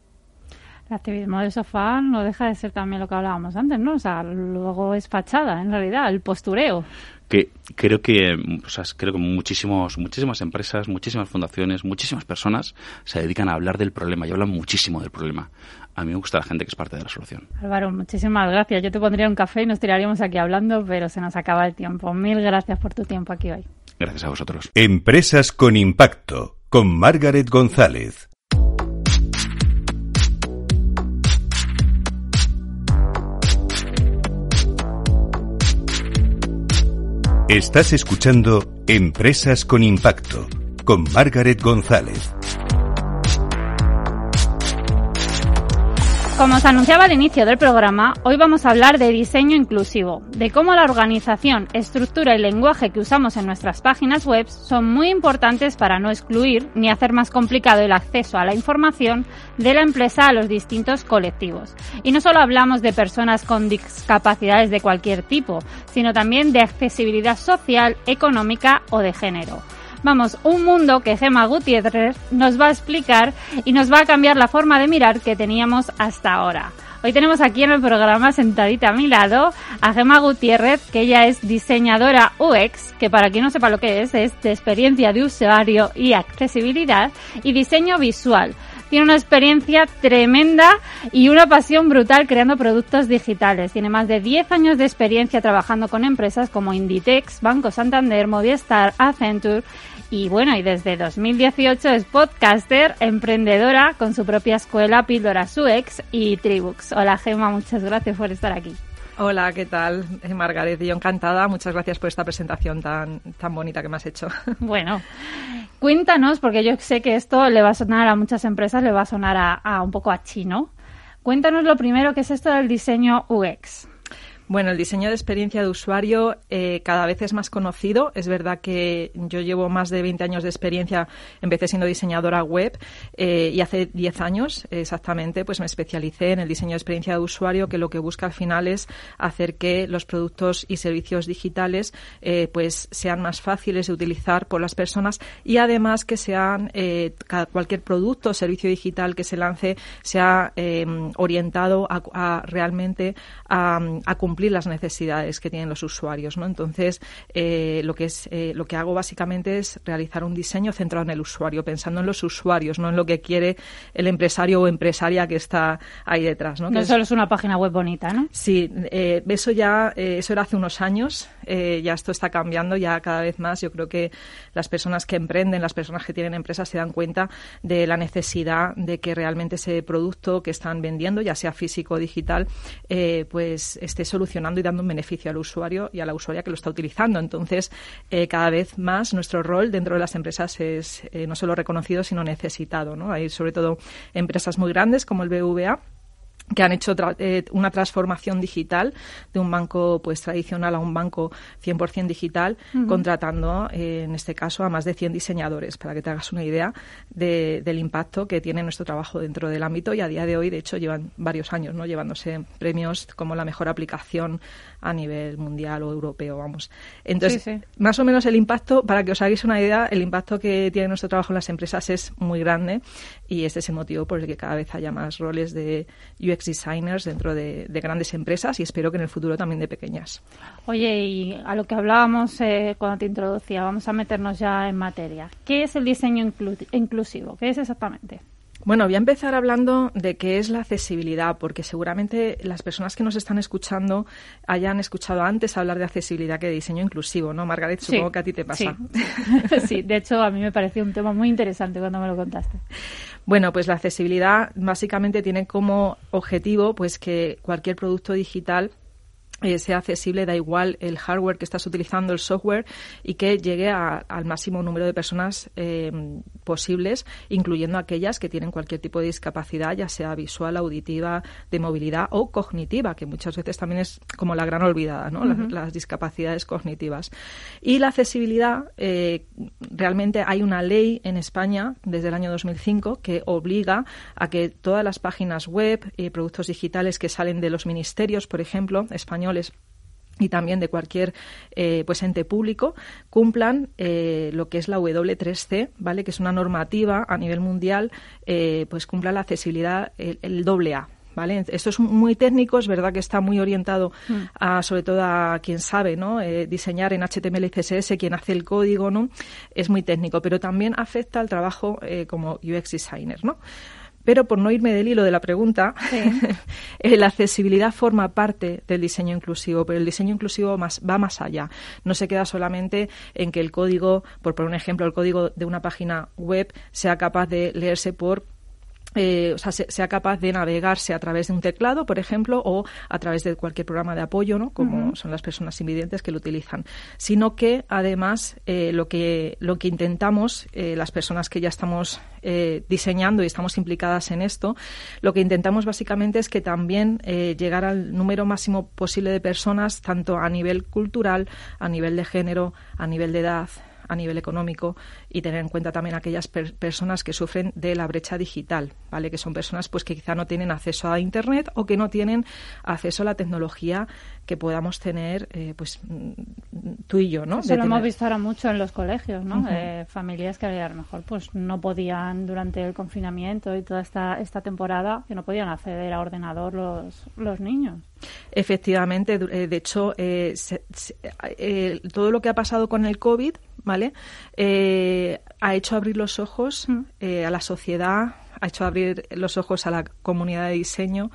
El activismo de sofá no deja de ser también lo que hablábamos antes, ¿no? O sea, luego es fachada, en realidad, el postureo. Que creo que, o sea, creo que muchísimos, muchísimas empresas, muchísimas fundaciones, muchísimas personas se dedican a hablar del problema y hablan muchísimo del problema. A mí me gusta la gente que es parte de la solución. Álvaro, muchísimas gracias. Yo te pondría un café y nos tiraríamos aquí hablando, pero se nos acaba el tiempo. Mil gracias por tu tiempo aquí hoy. Gracias a vosotros. Empresas con impacto, con Margaret González. Estás escuchando Empresas con Impacto con Margaret González. Como os anunciaba al inicio del programa, hoy vamos a hablar de diseño inclusivo, de cómo la organización, estructura y lenguaje que usamos en nuestras páginas web son muy importantes para no excluir ni hacer más complicado el acceso a la información de la empresa a los distintos colectivos. Y no solo hablamos de personas con discapacidades de cualquier tipo, sino también de accesibilidad social, económica o de género. Vamos, un mundo que Gema Gutiérrez nos va a explicar y nos va a cambiar la forma de mirar que teníamos hasta ahora. Hoy tenemos aquí en el programa sentadita a mi lado a Gema Gutiérrez, que ella es diseñadora UX, que para quien no sepa lo que es, es de experiencia de usuario y accesibilidad y diseño visual. Tiene una experiencia tremenda y una pasión brutal creando productos digitales. Tiene más de 10 años de experiencia trabajando con empresas como Inditex, Banco Santander, Movistar, Accenture y bueno, y desde 2018 es podcaster, emprendedora con su propia escuela Píldora Suex y Tribux. Hola Gemma, muchas gracias por estar aquí. Hola, ¿qué tal? Eh, Margaret, yo encantada. Muchas gracias por esta presentación tan, tan bonita que me has hecho. Bueno, cuéntanos, porque yo sé que esto le va a sonar a muchas empresas, le va a sonar a, a un poco a chino. Cuéntanos lo primero, ¿qué es esto del diseño UX? Bueno, el diseño de experiencia de usuario eh, cada vez es más conocido. Es verdad que yo llevo más de 20 años de experiencia. Empecé siendo diseñadora web eh, y hace 10 años exactamente pues me especialicé en el diseño de experiencia de usuario que lo que busca al final es hacer que los productos y servicios digitales eh, pues sean más fáciles de utilizar por las personas y además que sean cualquier producto o servicio digital que se lance sea orientado a, realmente a, a cumplir cumplir las necesidades que tienen los usuarios. ¿no? Entonces, eh, lo, que es, eh, lo que hago básicamente es realizar un diseño centrado en el usuario, pensando en los usuarios, no en lo que quiere el empresario o empresaria que está ahí detrás. No, no solo es una página web bonita, ¿no? Sí, eh, eso ya eso era hace unos años, ya esto está cambiando, ya cada vez más. Yo creo que las personas que emprenden, las personas que tienen empresas se dan cuenta de la necesidad de que realmente ese producto que están vendiendo, ya sea físico o digital, pues esté solucionado y dando un beneficio al usuario y a la usuaria que lo está utilizando. Entonces, eh, cada vez más nuestro rol dentro de las empresas es eh, no solo reconocido, sino necesitado. ¿no? Hay sobre todo empresas muy grandes como el BVA que han hecho eh, una transformación digital de un banco pues tradicional a un banco 100% digital, contratando eh, en este caso a más de 100 diseñadores, para que te hagas una idea del impacto que tiene nuestro trabajo dentro del ámbito. Y a día de hoy, de hecho, llevan varios años no llevándose premios como la mejor aplicación a nivel mundial o europeo, vamos. Entonces, más o menos el impacto, para que os hagáis una idea, el impacto que tiene nuestro trabajo en las empresas es muy grande y este es el motivo por el que cada vez haya más roles de UX designers dentro de, grandes empresas y espero que en el futuro también de pequeñas. Oye, y a lo que hablábamos eh, cuando te introducía, vamos a meternos ya en materia. ¿Qué es el diseño inclusivo? ¿Qué es exactamente? Bueno, voy a empezar hablando de qué es la accesibilidad, porque seguramente las personas que nos están escuchando hayan escuchado antes hablar de accesibilidad que de diseño inclusivo, ¿no? Margaret, supongo que a ti te pasa. Sí. sí, de hecho a mí me pareció un tema muy interesante cuando me lo contaste. Bueno, pues la accesibilidad básicamente tiene como objetivo pues que cualquier producto digital eh, sea accesible, da igual el hardware que estás utilizando, el software, y que llegue al máximo número de personas eh, posibles, incluyendo aquellas que tienen cualquier tipo de discapacidad, ya sea visual, auditiva, de movilidad o cognitiva, que muchas veces también es como la gran olvidada, ¿no? las, discapacidades cognitivas. Y la accesibilidad, eh, realmente hay una ley en España desde el año 2005 que obliga a que todas las páginas web y productos digitales que salen de los ministerios, por ejemplo, españoles, y también de cualquier eh, pues ente público cumplan eh, lo que es la W3C, ¿vale? Que es una normativa a nivel mundial, eh, pues cumpla la accesibilidad el, doble A. ¿Vale? Esto es muy técnico, es verdad que está muy orientado mm. a, sobre todo a quien sabe ¿no? diseñar en HTML y CSS, quien hace el código, ¿no? es muy técnico, pero también afecta al trabajo como UX designer. ¿no? Pero por no irme del hilo de la pregunta, eh, la accesibilidad forma parte del diseño inclusivo, pero el diseño inclusivo más, va más allá. No se queda solamente en que el código, por poner un ejemplo, el código de una página web sea capaz de leerse por eh, o sea, sea capaz de navegarse a través de un teclado, por ejemplo, o a través de cualquier programa de apoyo, ¿no? como son las personas invidentes que lo utilizan, sino que además eh, lo que lo que intentamos eh, las personas que ya estamos diseñando y estamos implicadas en esto, lo que intentamos básicamente es que también llegar al número máximo posible de personas, tanto a nivel cultural, a nivel de género, a nivel de edad, a nivel económico y tener en cuenta también aquellas personas que sufren de la brecha digital, ¿vale? Que son personas pues que quizá no tienen acceso a internet o que no tienen acceso a la tecnología que podamos tener eh, pues mm, tú y yo, ¿no? Eso lo hemos visto ahora mucho en los colegios, ¿no? Eh, familias que a lo mejor pues no podían durante el confinamiento y toda esta esta temporada que no podían acceder a ordenador los los niños. Efectivamente, eh, de hecho, todo lo que ha pasado con el COVID ¿vale? Eh, ha hecho abrir los ojos eh, a la sociedad, ha hecho abrir los ojos a la comunidad de diseño,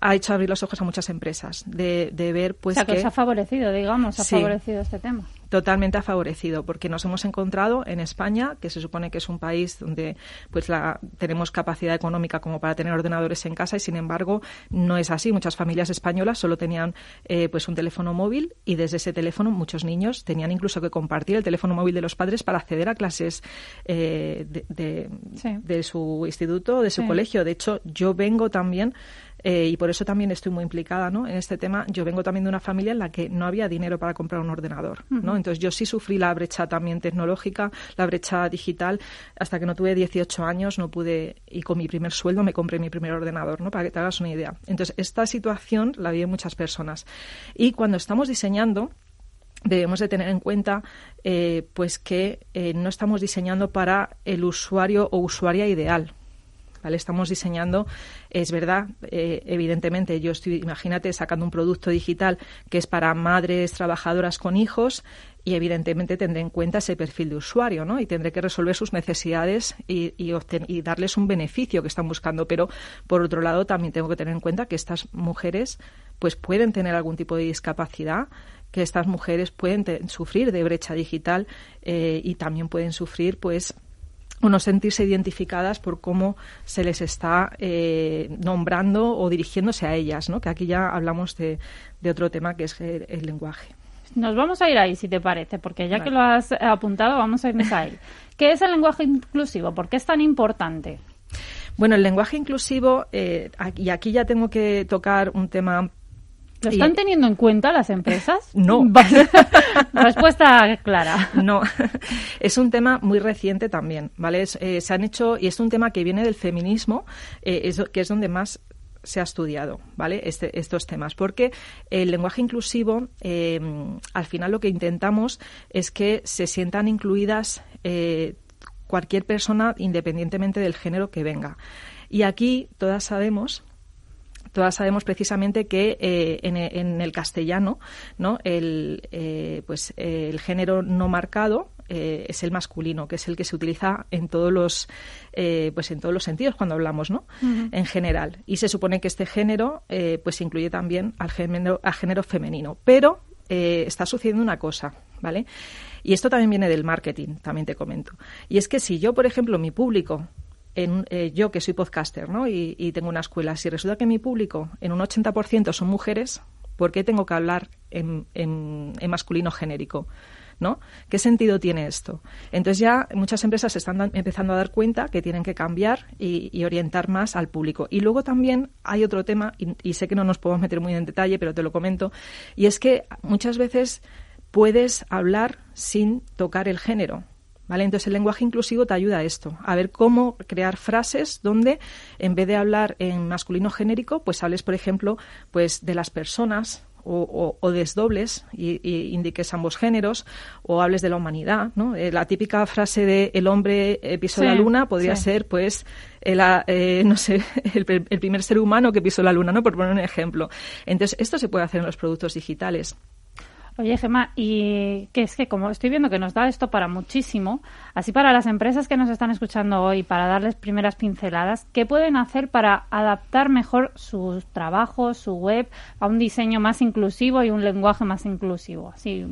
ha hecho abrir los ojos a muchas empresas de, de ver pues o sea, que, os ha favorecido, digamos, ha favorecido este tema totalmente ha favorecido porque nos hemos encontrado en España, que se supone que es un país donde pues la, tenemos capacidad económica como para tener ordenadores en casa y sin embargo no es así. Muchas familias españolas solo tenían eh, pues un teléfono móvil y desde ese teléfono muchos niños tenían incluso que compartir el teléfono móvil de los padres para acceder a clases eh, de, de, su instituto de su colegio. De hecho, yo vengo también eh, y por eso también estoy muy implicada ¿no? en este tema. Yo vengo también de una familia en la que no había dinero para comprar un ordenador. ¿no? Entonces yo sí sufrí la brecha también tecnológica, la brecha digital. Hasta que no tuve 18 años no pude, y con mi primer sueldo me compré mi primer ordenador, ¿no? para que te hagas una idea. Entonces esta situación la viven muchas personas. Y cuando estamos diseñando, debemos de tener en cuenta eh, pues que eh, no estamos diseñando para el usuario o usuaria ideal. Estamos diseñando, es verdad, eh, evidentemente, yo estoy, imagínate, sacando un producto digital que es para madres trabajadoras con hijos y evidentemente tendré en cuenta ese perfil de usuario, ¿no? Y tendré que resolver sus necesidades y, darles un beneficio que están buscando. Pero, por otro lado, también tengo que tener en cuenta que estas mujeres pues pueden tener algún tipo de discapacidad que estas mujeres pueden sufrir de brecha digital eh, y también pueden sufrir pues o no sentirse identificadas por cómo se les está eh, nombrando o dirigiéndose a ellas, ¿no? que aquí ya hablamos de, otro tema que es el, lenguaje. Nos vamos a ir ahí, si te parece, porque ya que lo has apuntado, vamos a irnos ahí. ¿Qué es el lenguaje inclusivo? ¿Por qué es tan importante? Bueno, el lenguaje inclusivo, eh, y aquí ya tengo que tocar un tema ¿Lo están teniendo en cuenta las empresas? No. Respuesta clara. No. Es un tema muy reciente también, ¿vale? Eh, se han hecho, y es un tema que viene del feminismo, eh, que es donde más se ha estudiado, ¿vale? Este, estos temas. Porque el lenguaje inclusivo, em, al final lo que intentamos es que se sientan incluidas eh, cualquier persona independientemente del género que venga. Y aquí todas sabemos todas sabemos precisamente que eh, en, el castellano, ¿no? El, eh, pues, el género no marcado eh, es el masculino, que es el que se utiliza en todos los, pues en todos los sentidos cuando hablamos, ¿no? En general. Y se supone que este género, pues incluye también al género, al género femenino. Pero está sucediendo una cosa, ¿vale? Y esto también viene del marketing, también te comento. Y es que si yo, por ejemplo, mi público en, eh, yo que soy podcaster ¿no? y, tengo una escuela, si resulta que mi público en un 80% son mujeres, ¿Por qué tengo que hablar en, masculino genérico? ¿No? ¿Qué sentido tiene esto? Entonces ya muchas empresas están empezando a dar cuenta que tienen que cambiar y, orientar más al público. Y luego también hay otro tema, y, y, sé que no nos podemos meter muy en detalle, pero te lo comento, y es que muchas veces puedes hablar sin tocar el género. ¿Vale? Entonces el lenguaje inclusivo te ayuda a esto, a ver cómo crear frases donde en vez de hablar en masculino genérico, pues hables, por ejemplo, pues de las personas o, desdobles y, indiques ambos géneros o hables de la humanidad, ¿no? Eh, la típica frase de el hombre eh, pisó la luna podría ser, pues, el, eh, no sé, el, el, primer ser humano que pisó la luna, ¿no? Por poner un ejemplo. Entonces, esto se puede hacer en los productos digitales. Oye, Gemma, y que es que como estoy viendo que nos da esto para muchísimo, así para las empresas que nos están escuchando hoy, para darles primeras pinceladas, ¿qué pueden hacer para adaptar mejor sus trabajos, su web, a un diseño más inclusivo y un lenguaje más inclusivo? Así,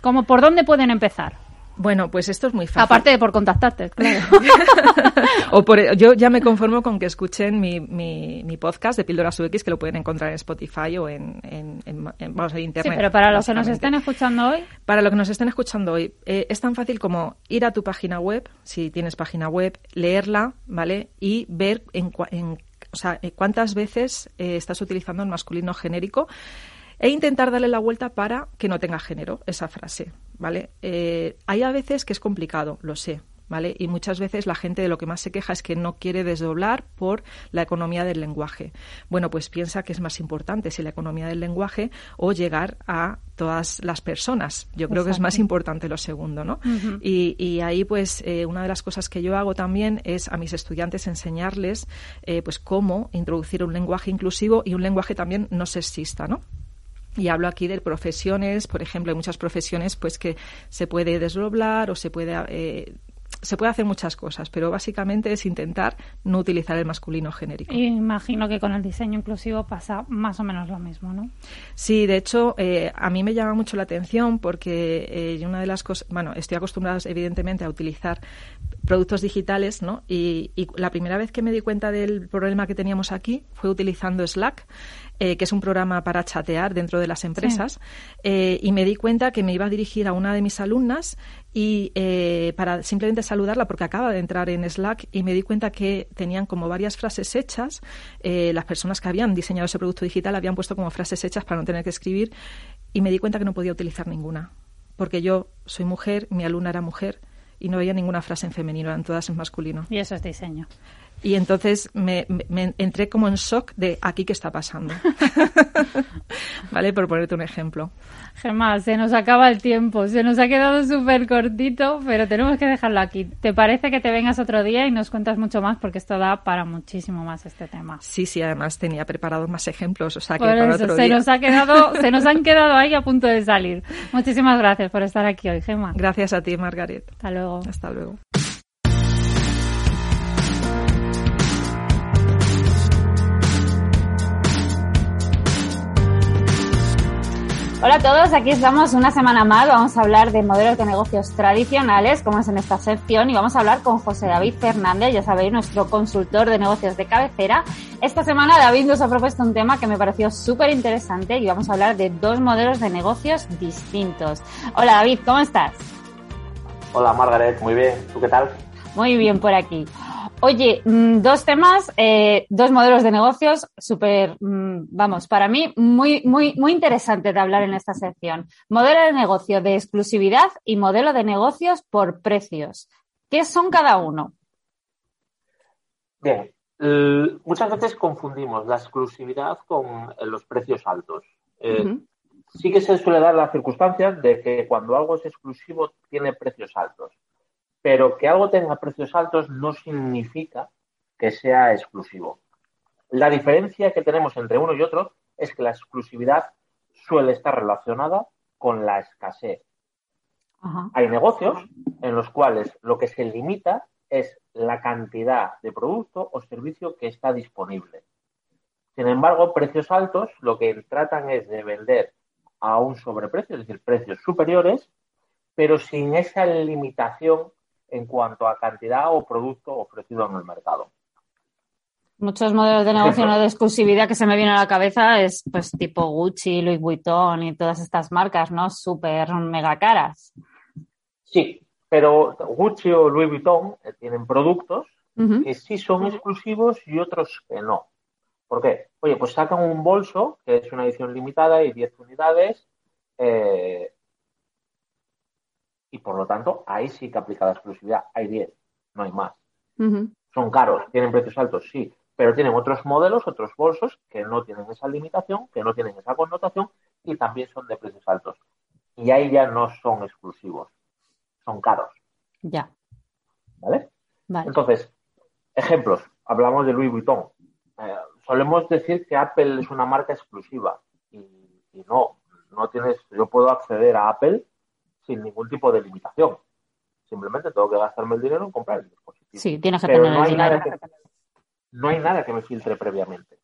como por dónde pueden empezar? Bueno, pues esto es muy fácil. Aparte de por contactarte, claro. o por, yo ya me conformo con que escuchen mi, mi, podcast de Píldoras UX, que lo pueden encontrar en Spotify o en, en, vamos, Internet. Sí, pero para los que nos estén escuchando hoy. Para los que nos estén escuchando hoy, eh, es tan fácil como ir a tu página web, si tienes página web, leerla, ¿vale? Y ver en, o sea, eh, cuántas veces eh, estás utilizando el masculino genérico e intentar darle la vuelta para que no tenga género esa frase, ¿vale? Eh, hay a veces que es complicado, lo sé, ¿Vale? Y muchas veces la gente de lo que más se queja es que no quiere desdoblar por la economía del lenguaje. Bueno, pues piensa que es más importante si la economía del lenguaje o llegar a todas las personas. Yo creo que es más importante lo segundo, ¿no? y, ahí, pues, eh, una de las cosas que yo hago también es a mis estudiantes enseñarles, eh, pues, cómo introducir un lenguaje inclusivo y un lenguaje también no sexista, ¿no? Y hablo aquí de profesiones, por ejemplo, hay muchas profesiones pues que se puede desdoblar o se puede eh, se puede hacer muchas cosas, pero básicamente es intentar no utilizar el masculino genérico. imagino que con el diseño inclusivo pasa más o menos lo mismo, ¿no? Sí, de hecho, eh, a mí me llama mucho la atención porque eh, una de las cosas, bueno, estoy acostumbrada evidentemente a utilizar productos digitales, ¿no? Y, y, la primera vez que me di cuenta del problema que teníamos aquí fue utilizando Slack eh, que es un programa para chatear dentro de las empresas, eh, y me di cuenta que me iba a dirigir a una de mis alumnas y eh, para simplemente saludarla porque acaba de entrar en Slack y me di cuenta que tenían como varias frases hechas. las personas que habían diseñado ese producto digital habían puesto como frases hechas para no tener que escribir y me di cuenta que no podía utilizar ninguna porque yo soy mujer, mi alumna era mujer y no había ninguna frase en femenino, eran todas en masculino. Y eso es diseño. Y entonces me, entré como en shock de aquí qué está pasando. ¿Vale? Por ponerte un ejemplo. Gemma, se nos acaba el tiempo, se nos ha quedado súper cortito, pero tenemos que dejarlo aquí. ¿Te parece que te vengas otro día y nos cuentas mucho más? Porque esto da para muchísimo más este tema. Sí, sí, además tenía preparados más ejemplos, o sea que para otro se Nos ha quedado, se nos han quedado ahí a punto de salir. Muchísimas gracias por estar aquí hoy, Gemma. Gracias a ti, Margaret. Hasta luego. Hasta luego. Hola a todos, aquí estamos una semana más. Vamos a hablar de modelos de negocios tradicionales, como es en esta sección, y vamos a hablar con José David Fernández, ya sabéis, nuestro consultor de negocios de cabecera. Esta semana David nos ha propuesto un tema que me pareció súper interesante y vamos a hablar de dos modelos de negocios distintos. Hola David, ¿cómo estás? Hola Margaret, muy bien. ¿Tú qué tal? Muy bien por aquí. Oye, mm, dos temas, eh, dos modelos de negocios súper, mm, vamos, para mí muy, muy, muy interesante de hablar en esta sección. Modelo de negocio de exclusividad y modelo de negocios por precios. ¿Qué son cada uno? Bien, muchas veces confundimos la exclusividad con los precios altos. Eh, sí que se suele dar la circunstancia de que cuando algo es exclusivo tiene precios altos pero que algo tenga precios altos no significa que sea exclusivo. La diferencia que tenemos entre uno y otro es que la exclusividad suele estar relacionada con la escasez. Hay negocios en los cuales lo que se limita es la cantidad de producto o servicio que está disponible. Sin embargo, precios altos lo que tratan es de vender a un sobreprecio, es decir, precios superiores, pero sin esa limitación en cuanto a cantidad o producto ofrecido en el mercado. Muchos modelos de negocio no de exclusividad que se me viene a la cabeza es pues tipo Gucci, Louis Vuitton y todas estas marcas, ¿no? Súper mega caras. Sí, pero Gucci o Louis Vuitton eh, tienen productos que sí son exclusivos y otros que no. ¿Por qué? Oye, pues sacan un bolso que es una edición limitada y 10 unidades eh, y por lo tanto ahí sí que aplica la exclusividad. Hay 10, no hay más. Son caros, tienen precios altos, sí, pero tienen otros modelos, otros bolsos que no tienen esa limitación, que no tienen esa connotación y también son de precios altos. Y ahí ya no son exclusivos, son caros. Ya. ¿Vale? Entonces, ejemplos, hablamos de Louis Vuitton. Eh, solemos decir que Apple es una marca exclusiva y, no, no tienes, yo puedo acceder a Apple sin ningún tipo de limitación. Simplemente tengo que gastarme el dinero en comprar el dispositivo. Sí, tienes que tener el dinero no hay nada que me filtre previamente.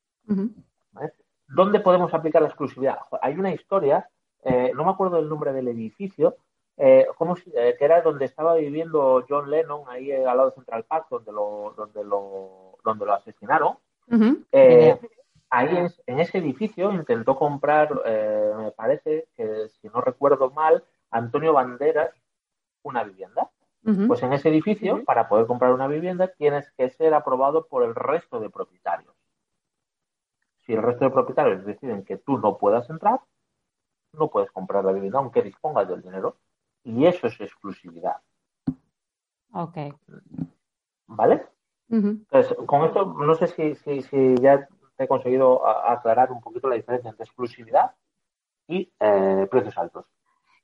¿Dónde podemos aplicar la exclusividad? Hay una historia, eh, no me acuerdo el nombre del edificio, eh, eh, que era donde estaba viviendo John Lennon, ahí al lado de Central Park, donde lo, donde lo, donde lo asesinaron. ahí en ese edificio intentó comprar, me parece que si no recuerdo mal, Antonio Banderas una vivienda. Pues en ese edificio, para poder comprar una vivienda, tienes que ser aprobado por el resto de propietarios. Si el resto de propietarios deciden que tú no puedas entrar, no puedes comprar la vivienda aunque dispongas del dinero. Y eso es exclusividad. Ok. ¿Vale? Entonces, con esto, no sé si, si, ya he conseguido aclarar un poquito la diferencia entre exclusividad y eh, precios altos.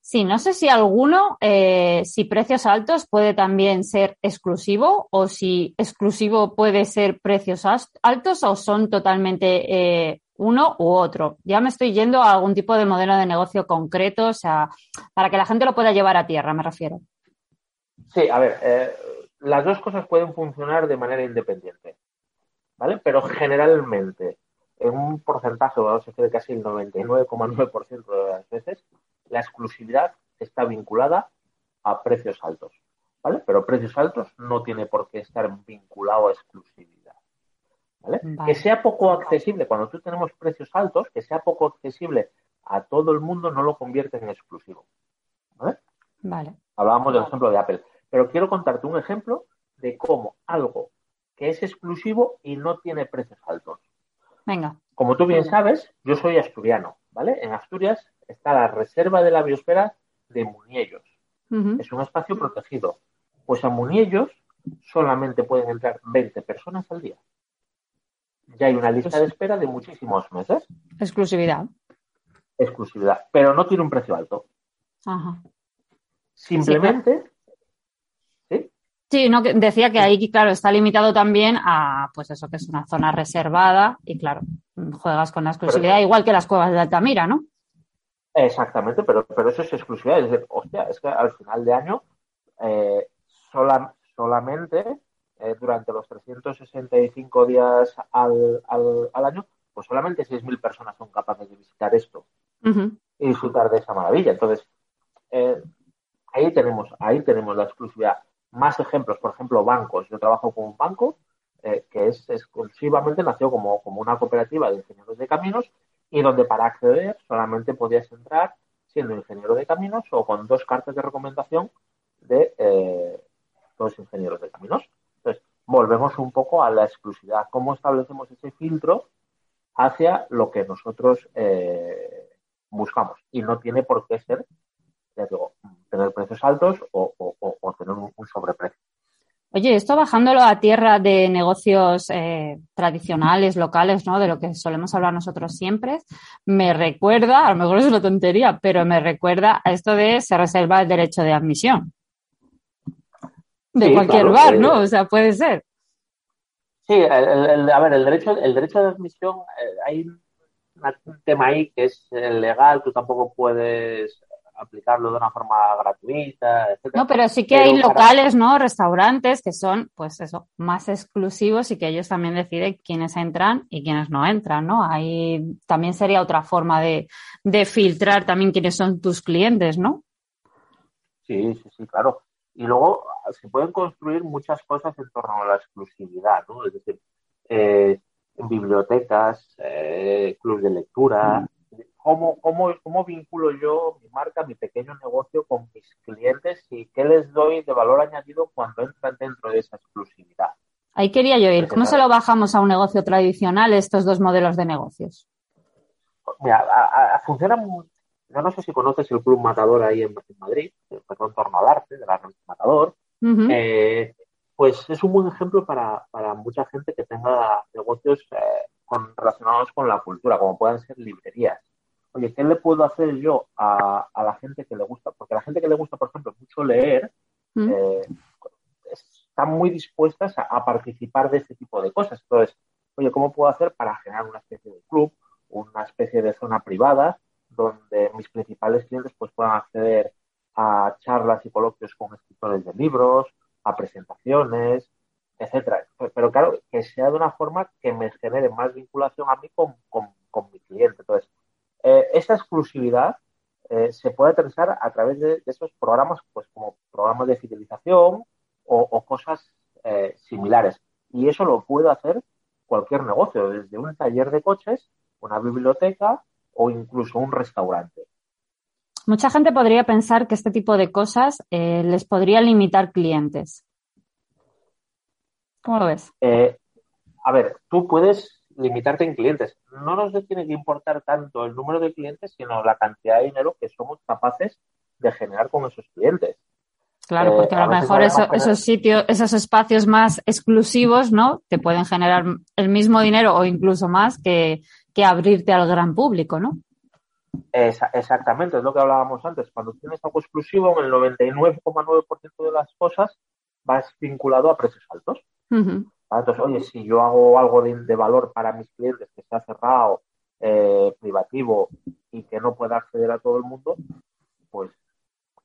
Sí, no sé si alguno, eh, si precios altos puede también ser exclusivo o si exclusivo puede ser precios altos o son totalmente eh, uno u otro. Ya me estoy yendo a algún tipo de modelo de negocio concreto, o sea, para que la gente lo pueda llevar a tierra, me refiero. Sí, a ver, eh, las dos cosas pueden funcionar de manera independiente, ¿vale? Pero generalmente, en un porcentaje, vamos a decir casi el 99,9% de las veces, la exclusividad está vinculada a precios altos, ¿vale? Pero precios altos no tiene por qué estar vinculado a exclusividad, ¿vale? Que sea poco accesible, cuando tú tenemos precios altos, que sea poco accesible a todo el mundo no lo convierte en exclusivo, ¿vale? Vale. Hablábamos del ejemplo de Apple, pero quiero contarte un ejemplo de cómo algo que es exclusivo y no tiene precios altos. Venga. Como tú bien sabes, yo soy asturiano, ¿vale? En Asturias está la Reserva de la Biosfera de Muniellos. Es un espacio protegido. Pues a Muniellos solamente pueden entrar 20 personas al día. Ya hay una lista de espera de muchísimos meses. Exclusividad. Exclusividad. Pero no tiene un precio alto. Ajá. Simplemente. ¿Sí? No, decía que ahí, claro, está limitado también a, pues eso, que es una zona reservada y, claro, juegas con la exclusividad, igual que las cuevas de Altamira, ¿no? Exactamente, pero, pero eso es exclusividad. Es decir, hostia, es que al final de año eh, solamente eh, durante los 365 días al, al, al año, pues solamente 6.000 personas son capaces de visitar esto y disfrutar de esa maravilla. Entonces, eh, ahí tenemos ahí tenemos la exclusividad. Más ejemplos, por ejemplo, bancos. Yo trabajo con un banco que es exclusivamente nació como, como una cooperativa de ingenieros de caminos y donde para acceder solamente podías entrar siendo ingeniero de caminos o con dos cartas de recomendación de eh, dos ingenieros de caminos. Entonces, volvemos un poco a la exclusividad. ¿Cómo establecemos ese filtro hacia lo que nosotros eh, buscamos? Y no tiene por qué ser, ya digo, tener precios altos o, tener un sobreprecio. Oye, esto bajándolo a tierra de negocios eh, tradicionales, locales, ¿no? De lo que solemos hablar nosotros siempre, me recuerda, a lo mejor es una tontería, pero me recuerda a esto de se reserva el derecho de admisión. De cualquier bar, ¿no? O sea, puede ser. Sí, a ver, el derecho, el derecho de admisión, eh, hay un tema ahí que es legal, tú tampoco puedes aplicarlo de una forma gratuita, etcétera. No, pero sí que hay locales, ¿no? Restaurantes que son, pues eso, más exclusivos y que ellos también deciden quiénes entran y quiénes no entran, ¿no? Ahí también sería otra forma de, filtrar también quiénes son tus clientes, ¿no? Sí, sí, sí, claro. Y luego se pueden construir muchas cosas en torno a la exclusividad, ¿no? Es decir, eh, bibliotecas, eh, clubes de lectura. ¿Cómo, cómo, ¿Cómo vinculo yo mi marca, mi pequeño negocio con mis clientes y qué les doy de valor añadido cuando entran dentro de esa exclusividad? Ahí quería yo ir. ¿Cómo se lo bajamos a un negocio tradicional estos dos modelos de negocios? Mira, a, funciona yo no sé si conoces el Club Matador ahí en, Madrid, perdón, torno al arte, de la Matador. eh, pues es un buen ejemplo para, para mucha gente que tenga negocios eh, con, relacionados con la cultura, como puedan ser librerías. Oye, ¿qué le puedo hacer yo a, a la gente que le gusta? Porque a la gente que le gusta, por ejemplo, mucho leer, mm. eh, están muy dispuestas a, participar de este tipo de cosas. Entonces, oye, ¿cómo puedo hacer para generar una especie de club, una especie de zona privada donde mis principales clientes pues puedan acceder a charlas y coloquios con escritores de libros, a presentaciones, etcétera. Pero claro, que sea de una forma que me genere más vinculación a mí con, mi cliente. Entonces, eh, esa exclusividad eh, se puede aterrizar a través de, esos programas, pues como programas de fidelización o, cosas eh, similares. Y eso lo puede hacer cualquier negocio, desde un taller de coches, una biblioteca o incluso un restaurante. Mucha gente podría pensar que este tipo de cosas eh, les podría limitar clientes. ¿Cómo lo ves? A ver, tú puedes limitarte en clientes. No nos tiene que importar tanto el número de clientes, sino la cantidad de dinero que somos capaces de generar con esos clientes. Claro, porque a lo eh, mejor esos sitios, esos espacios más exclusivos, ¿no? Te pueden generar el mismo dinero o incluso más que, que abrirte al gran público, ¿no? exactamente, es lo que hablábamos antes. Cuando tienes algo exclusivo, en el 99,9% de las cosas vas vinculado a precios altos. Entonces, oye, si yo hago algo de, valor para mis clientes que sea cerrado, eh, privativo y que no pueda acceder a todo el mundo, pues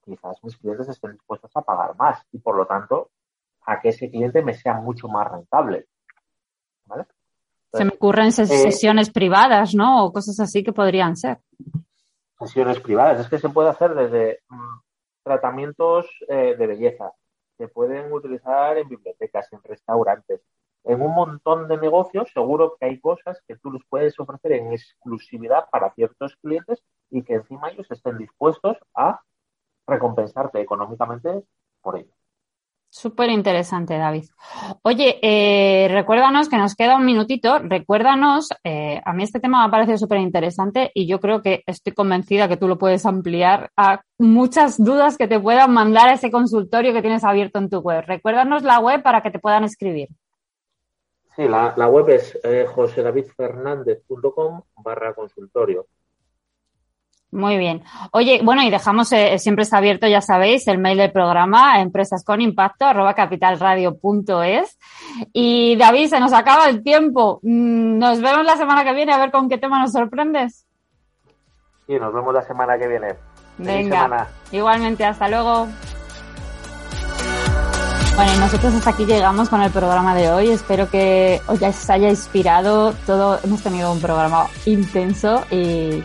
quizás mis clientes estén dispuestos a pagar más y por lo tanto a que ese cliente me sea mucho más rentable. ¿Vale? Se me ocurren eh, sesiones privadas, ¿no? O cosas así que podrían ser. Sesiones privadas. Es que se puede hacer desde mm, tratamientos eh, de belleza. Se pueden utilizar en bibliotecas, en restaurantes. En un montón de negocios, seguro que hay cosas que tú les puedes ofrecer en exclusividad para ciertos clientes y que encima ellos estén dispuestos a recompensarte económicamente por ello. Súper interesante, David. Oye, eh, recuérdanos que nos queda un minutito. Recuérdanos, eh, a mí este tema me ha parecido súper interesante y yo creo que estoy convencida que tú lo puedes ampliar a muchas dudas que te puedan mandar a ese consultorio que tienes abierto en tu web. Recuérdanos la web para que te puedan escribir. Sí, la, web es eh, josedavidfernandez.com barra consultorio. Muy bien. Oye, bueno, y dejamos, eh, siempre está abierto, ya sabéis, el mail del programa, empresas con impacto, arroba capitalradio.es. Y David, se nos acaba el tiempo. Mm, nos vemos la semana que viene a ver con qué tema nos sorprendes. Sí, nos vemos la semana que viene. Venga. Igualmente, hasta luego. Bueno, y nosotros hasta aquí llegamos con el programa de hoy. Espero que os haya inspirado. Todo, hemos tenido un programa intenso y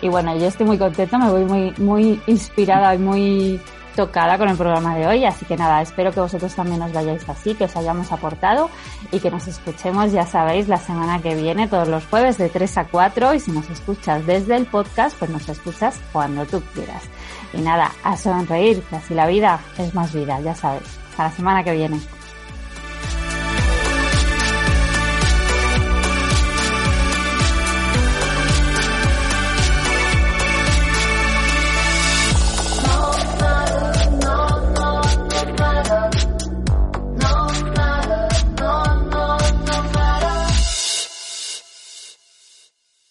y bueno, yo estoy muy contenta, me voy muy, muy inspirada y muy tocada con el programa de hoy, así que nada, espero que vosotros también os vayáis así, que os hayamos aportado y que nos escuchemos, ya sabéis, la semana que viene, todos los jueves de 3 a 4 y si nos escuchas desde el podcast, pues nos escuchas cuando tú quieras. Y nada, a sonreír, así la vida es más vida, ya sabéis. Hasta la semana que viene.